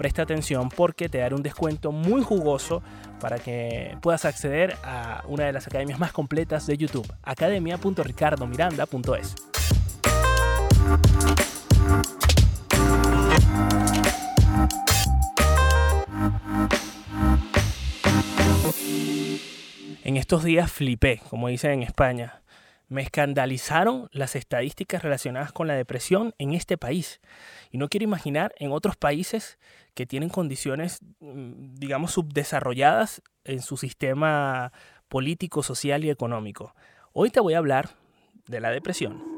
presta atención porque te daré un descuento muy jugoso para que puedas acceder a una de las academias más completas de YouTube, academia.ricardomiranda.es. En estos días flipé, como dicen en España. Me escandalizaron las estadísticas relacionadas con la depresión en este país. Y no quiero imaginar en otros países que tienen condiciones, mm, digamos, subdesarrolladas en su sistema político, social y económico. Hoy te voy a hablar de la depresión.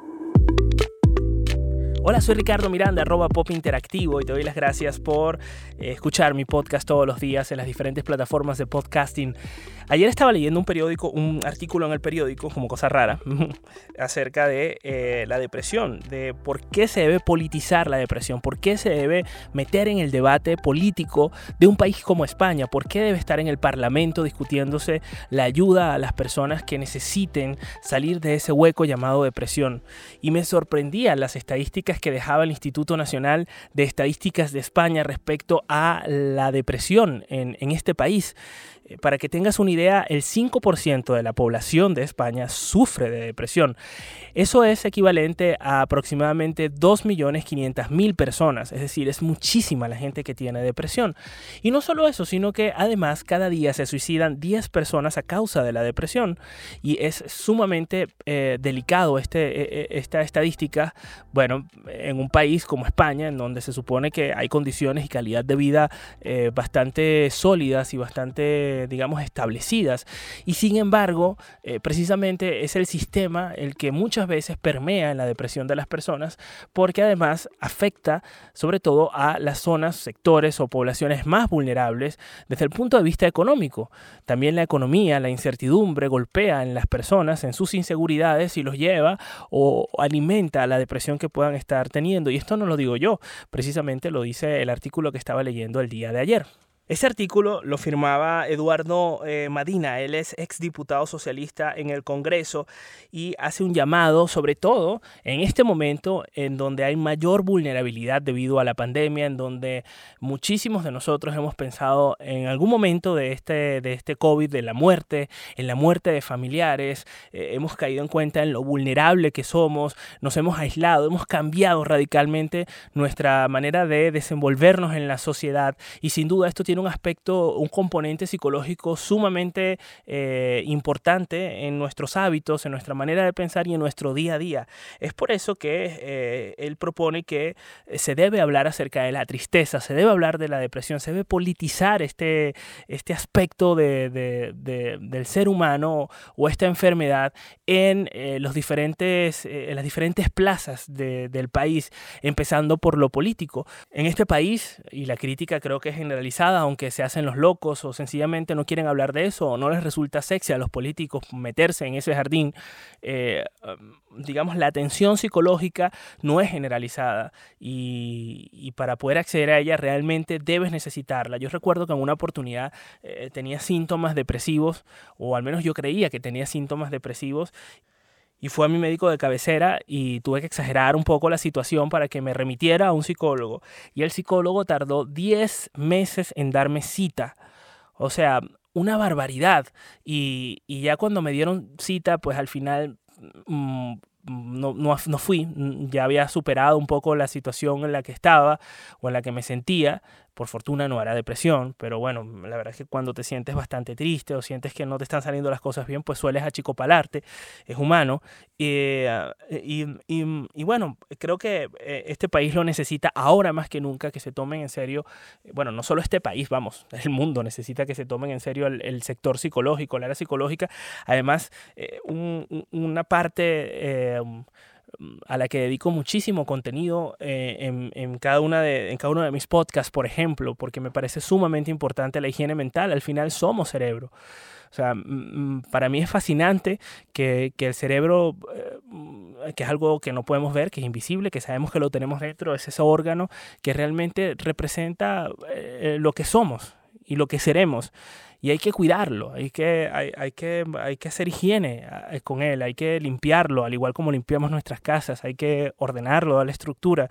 Hola, soy Ricardo Miranda, arroba Pop Interactivo y te doy las gracias por eh, escuchar mi podcast todos los días en las diferentes plataformas de podcasting. Ayer estaba leyendo un periódico, un artículo en el periódico, como cosa rara, acerca de eh, la depresión, de por qué se debe politizar la depresión, por qué se debe meter en el debate político de un país como España, por qué debe estar en el Parlamento discutiéndose la ayuda a las personas que necesiten salir de ese hueco llamado depresión. Y me sorprendían las estadísticas que dejaba el Instituto Nacional de Estadísticas de España respecto a la depresión en, en este país. Eh, para que tengas una idea, el 5% de la población de España sufre de depresión. Eso es equivalente a aproximadamente 2.500.000 personas, es decir, es muchísima la gente que tiene depresión. Y no solo eso, sino que además cada día se suicidan 10 personas a causa de la depresión. Y es sumamente eh, delicado este, eh, esta estadística, bueno, en un país como España, en donde se supone que hay condiciones y calidad de vida bastante sólidas y bastante digamos, establecidas. Y sin embargo, eh, precisamente es el sistema el que muchas veces permea en la depresión de las personas, porque además afecta sobre todo a las zonas, sectores o poblaciones más vulnerables desde el punto de vista económico. También la economía, la incertidumbre golpea en las personas, en sus inseguridades y los lleva o alimenta la depresión que puedan estar teniendo. Y esto no lo digo yo, precisamente lo dice el artículo que estaba leyendo el día de ayer. Ese artículo lo firmaba Eduardo eh, Madina, él es exdiputado socialista en el Congreso y hace un llamado, sobre todo en este momento en donde hay mayor vulnerabilidad debido a la pandemia, en donde muchísimos de nosotros hemos pensado en algún momento de este, de este COVID, de la muerte, en la muerte de familiares, eh, hemos caído en cuenta en lo vulnerable que somos, nos hemos aislado, hemos cambiado radicalmente nuestra manera de desenvolvernos en la sociedad y sin duda esto tiene tiene un aspecto, un componente psicológico sumamente eh, importante en nuestros hábitos, en nuestra manera de pensar y en nuestro día a día. Es por eso que eh, él propone que eh, se debe hablar acerca de la tristeza, se debe hablar de la depresión, se debe politizar este, este aspecto de, del ser humano o esta enfermedad en, los diferentes, en las diferentes plazas del país, empezando por lo político. En este país, y la crítica creo que es generalizada, aunque se hacen los locos o sencillamente no quieren hablar de eso o no les resulta sexy a los políticos meterse en ese jardín, eh, um, digamos, la atención psicológica no es generalizada y, para poder acceder a ella realmente debes necesitarla. Yo recuerdo que en una oportunidad eh, tenía síntomas depresivos o al menos yo creía que tenía síntomas depresivos y fue a mi médico de cabecera y tuve que exagerar un poco la situación para que me remitiera a un psicólogo. Y el psicólogo tardó 10 meses en darme cita. O sea, una barbaridad. Y, ya cuando me dieron cita, pues al final mm, no, no, no, fui, ya había superado un poco la situación en la que estaba o en la que me sentía, por fortuna no era depresión, pero bueno, la verdad es que cuando te sientes bastante triste o sientes que no te están saliendo las cosas bien, pues sueles achicopalarte, es humano. Eh, y, y, bueno, creo que eh, este país lo necesita ahora más que nunca, que se tomen en serio, bueno, no solo este país, vamos, el mundo necesita que se tomen en serio el, sector psicológico, la área psicológica. Además, eh, una parte a la que dedico muchísimo contenido eh, en, cada una de, en cada uno de mis podcasts, por ejemplo, porque me parece sumamente importante la higiene mental. Al final somos cerebro. O sea, para mí es fascinante que, que el cerebro, eh, que es algo que no podemos ver, que es invisible, que sabemos que lo tenemos dentro, es ese órgano que realmente representa eh, lo que somos y lo que seremos y hay que cuidarlo, hay que, hay, que, hay que hacer higiene eh, con él, hay que limpiarlo, al igual como limpiamos nuestras casas, hay que ordenarlo, darle estructura.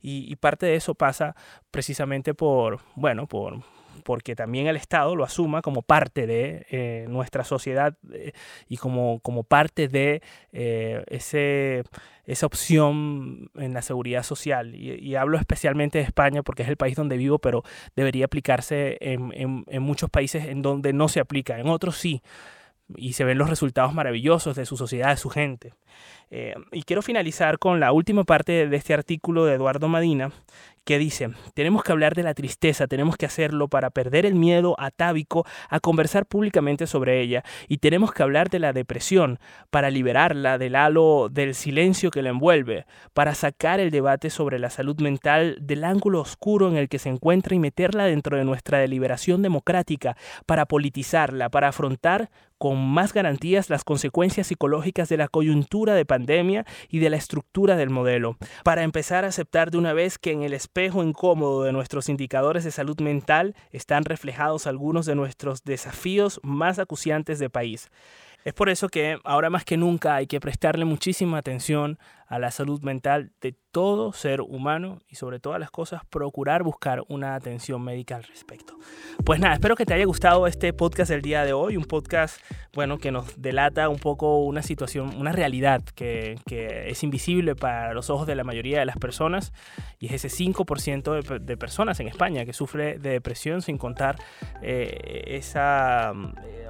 Y parte de eso pasa precisamente por, bueno, por, porque también el Estado lo asuma como parte de eh, nuestra sociedad eh, y como, como parte de eh, ese, esa opción en la seguridad social. Y, hablo especialmente de España porque es el país donde vivo, pero debería aplicarse en, en, muchos países en donde no se aplica, en otros sí y se ven los resultados maravillosos de su sociedad, de su gente. Y quiero finalizar con la última parte de este artículo de Eduardo Madina, que dice, tenemos que hablar de la tristeza, tenemos que hacerlo para perder el miedo atávico a conversar públicamente sobre ella, y tenemos que hablar de la depresión para liberarla del halo del silencio que la envuelve, para sacar el debate sobre la salud mental del ángulo oscuro en el que se encuentra y meterla dentro de nuestra deliberación democrática, para politizarla, para afrontar con más garantías las consecuencias psicológicas de la coyuntura de pandemia y de la estructura del modelo, para empezar a aceptar de una vez que en el espejo incómodo de nuestros indicadores de salud mental están reflejados algunos de nuestros desafíos más acuciantes de país. Es por eso que ahora más que nunca hay que prestarle muchísima atención a la salud mental de todo ser humano y sobre todas las cosas procurar buscar una atención médica al respecto. Pues nada, espero que te haya gustado este podcast del día de hoy, un podcast bueno que nos delata un poco una situación, una realidad que, es invisible para los ojos de la mayoría de las personas y es ese 5% de, personas en España que sufre de depresión sin contar eh, esa... Eh,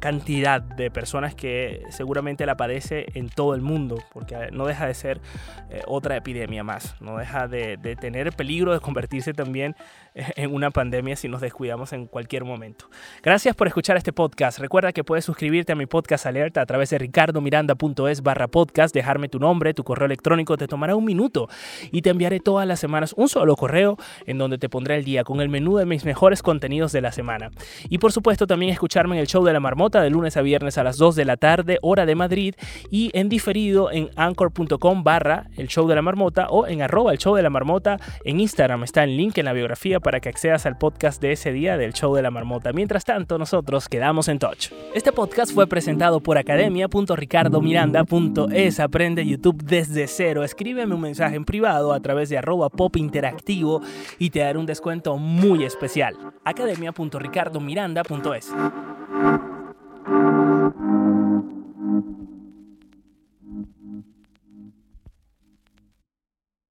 cantidad de personas que seguramente la padece en todo el mundo, porque no deja de ser eh, otra epidemia más, no deja de, de, tener peligro de convertirse también eh, en una pandemia si nos descuidamos en cualquier momento. Gracias por escuchar este podcast. Recuerda que puedes suscribirte a mi podcast alerta a través de ricardomiranda.es barra podcast, dejarme tu nombre, tu correo electrónico, te tomará un minuto y te enviaré todas las semanas un solo correo en donde te pondré el día con el menú de mis mejores contenidos de la semana. Y por supuesto también escucharme en el show de la marmota de lunes a viernes a las 2 de la tarde, hora de Madrid, y en diferido en anchor.com barra el show de la marmota o en arroba el show de la marmota en Instagram. Está el link en la biografía para que accedas al podcast de ese día del show de la marmota. Mientras tanto, nosotros quedamos en touch. Este podcast fue presentado por academia.ricardomiranda.es. Aprende YouTube desde cero. Escríbeme un mensaje en privado a través de arroba pop interactivo y te daré un descuento muy especial. academia.ricardomiranda.es.